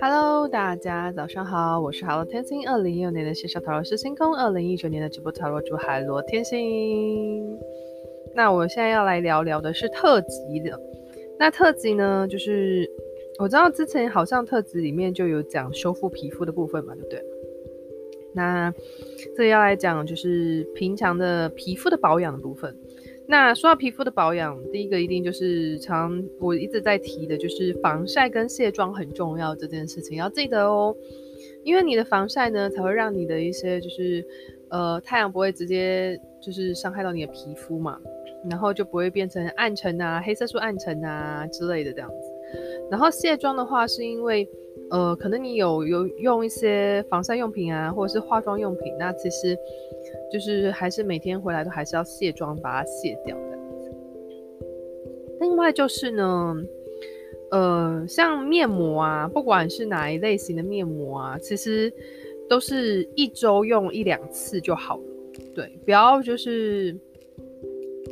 Hello，大家早上好，我是海螺天星，二零一六年的线上塔罗师星空，二零一九年的直播塔罗主海螺天星。那我现在要来聊聊的是特辑的。那特辑呢，就是我知道之前好像特辑里面就有讲修复皮肤的部分嘛，对不对？那这里要来讲就是平常的皮肤的保养的部分。那说到皮肤的保养，第一个一定就是常我一直在提的，就是防晒跟卸妆很重要这件事情，要记得哦。因为你的防晒呢，才会让你的一些就是呃太阳不会直接就是伤害到你的皮肤嘛，然后就不会变成暗沉啊、黑色素暗沉啊之类的这样子。然后卸妆的话，是因为呃可能你有有用一些防晒用品啊，或者是化妆用品，那其实。就是还是每天回来都还是要卸妆，把它卸掉的。另外就是呢，呃，像面膜啊，不管是哪一类型的面膜啊，其实都是一周用一两次就好了。对，不要就是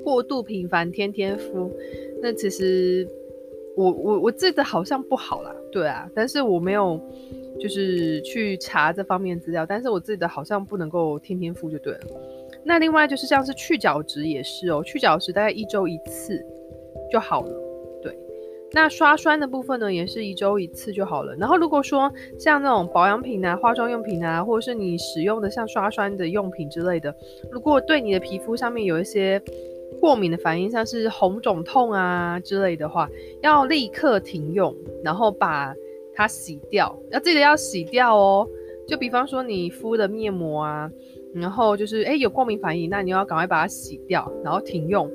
过度频繁，天天敷。那其实我我我记得好像不好啦，对啊，但是我没有。就是去查这方面资料，但是我记得好像不能够天天敷就对了。那另外就是像是去角质也是哦，去角质大概一周一次就好了。对，那刷酸的部分呢，也是一周一次就好了。然后如果说像那种保养品啊、化妆用品啊，或者是你使用的像刷酸的用品之类的，如果对你的皮肤上面有一些过敏的反应，像是红肿痛啊之类的话，要立刻停用，然后把。它洗掉，要记得要洗掉哦。就比方说你敷的面膜啊，然后就是诶有过敏反应，那你要赶快把它洗掉，然后停用。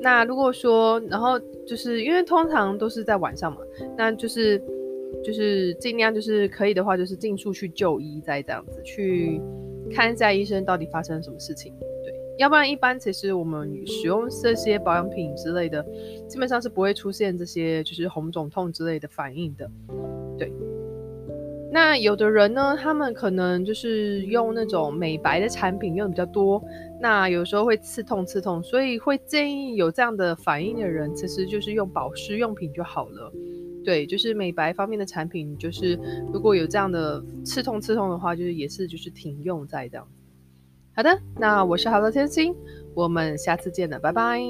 那如果说，然后就是因为通常都是在晚上嘛，那就是就是尽量就是可以的话，就是尽速去就医，再这样子去看一下医生到底发生了什么事情。要不然，一般其实我们使用这些保养品之类的，基本上是不会出现这些就是红肿痛之类的反应的。对，那有的人呢，他们可能就是用那种美白的产品用的比较多，那有时候会刺痛刺痛，所以会建议有这样的反应的人，其实就是用保湿用品就好了。对，就是美白方面的产品，就是如果有这样的刺痛刺痛的话，就是也是就是停用在这样。好的，那我是好的天星，我们下次见了，拜拜。